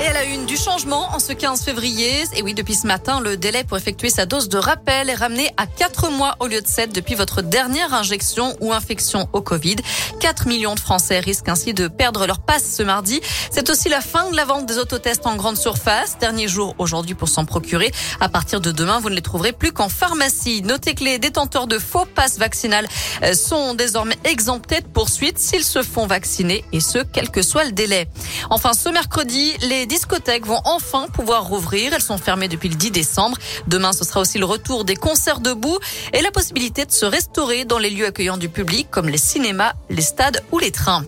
Et à la une du changement en ce 15 février. Et oui, depuis ce matin, le délai pour effectuer sa dose de rappel est ramené à 4 mois au lieu de 7 depuis votre dernière injection ou infection au Covid. 4 millions de Français risquent ainsi de perdre leur passe ce mardi. C'est aussi la fin de la vente des autotests en grande surface. Dernier jour aujourd'hui pour s'en procurer. À partir de demain, vous ne les trouverez plus qu'en pharmacie. Notez que les détenteurs de faux passes vaccinales euh, sont désormais exemptés de poursuites s'ils se font vacciner et ce, quel que soit le délai. Enfin, ce mercredi, les les discothèques vont enfin pouvoir rouvrir. Elles sont fermées depuis le 10 décembre. Demain, ce sera aussi le retour des concerts debout et la possibilité de se restaurer dans les lieux accueillants du public comme les cinémas, les stades ou les trains.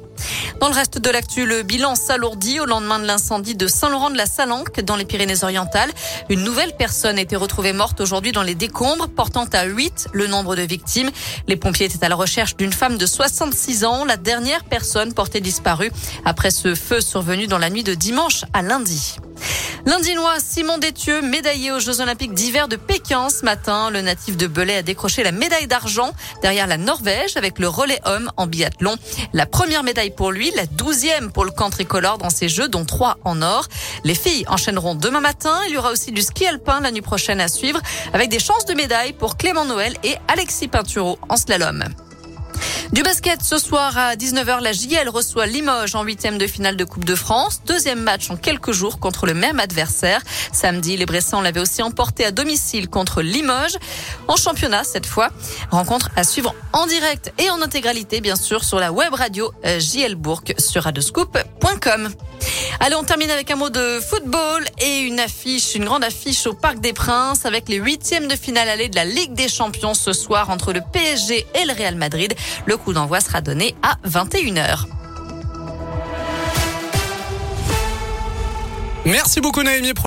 Dans le reste de l'actu, le bilan s'alourdit au lendemain de l'incendie de Saint-Laurent de la Salanque dans les Pyrénées-Orientales. Une nouvelle personne a été retrouvée morte aujourd'hui dans les décombres, portant à 8 le nombre de victimes. Les pompiers étaient à la recherche d'une femme de 66 ans, la dernière personne portée disparue après ce feu survenu dans la nuit de dimanche à lundi. L'Indinois Simon Détieux, médaillé aux Jeux Olympiques d'hiver de Pékin ce matin. Le natif de Belay a décroché la médaille d'argent derrière la Norvège avec le relais homme en biathlon. La première médaille pour lui, la douzième pour le camp tricolore dans ces Jeux, dont trois en or. Les filles enchaîneront demain matin. Il y aura aussi du ski alpin la nuit prochaine à suivre avec des chances de médaille pour Clément Noël et Alexis Pinturo en slalom. Du basket ce soir à 19h, la JL reçoit Limoges en huitième de finale de Coupe de France. Deuxième match en quelques jours contre le même adversaire. Samedi, les Bressans l'avaient aussi emporté à domicile contre Limoges. En championnat, cette fois, rencontre à suivre en direct et en intégralité, bien sûr, sur la web radio euh, JL Bourg sur radescoop.com. Allez, on termine avec un mot de football et une affiche, une grande affiche au Parc des Princes avec les huitièmes de finale allée de la Ligue des Champions ce soir entre le PSG et le Real Madrid. Le coup d'envoi sera donné à 21h. Merci beaucoup Naomi.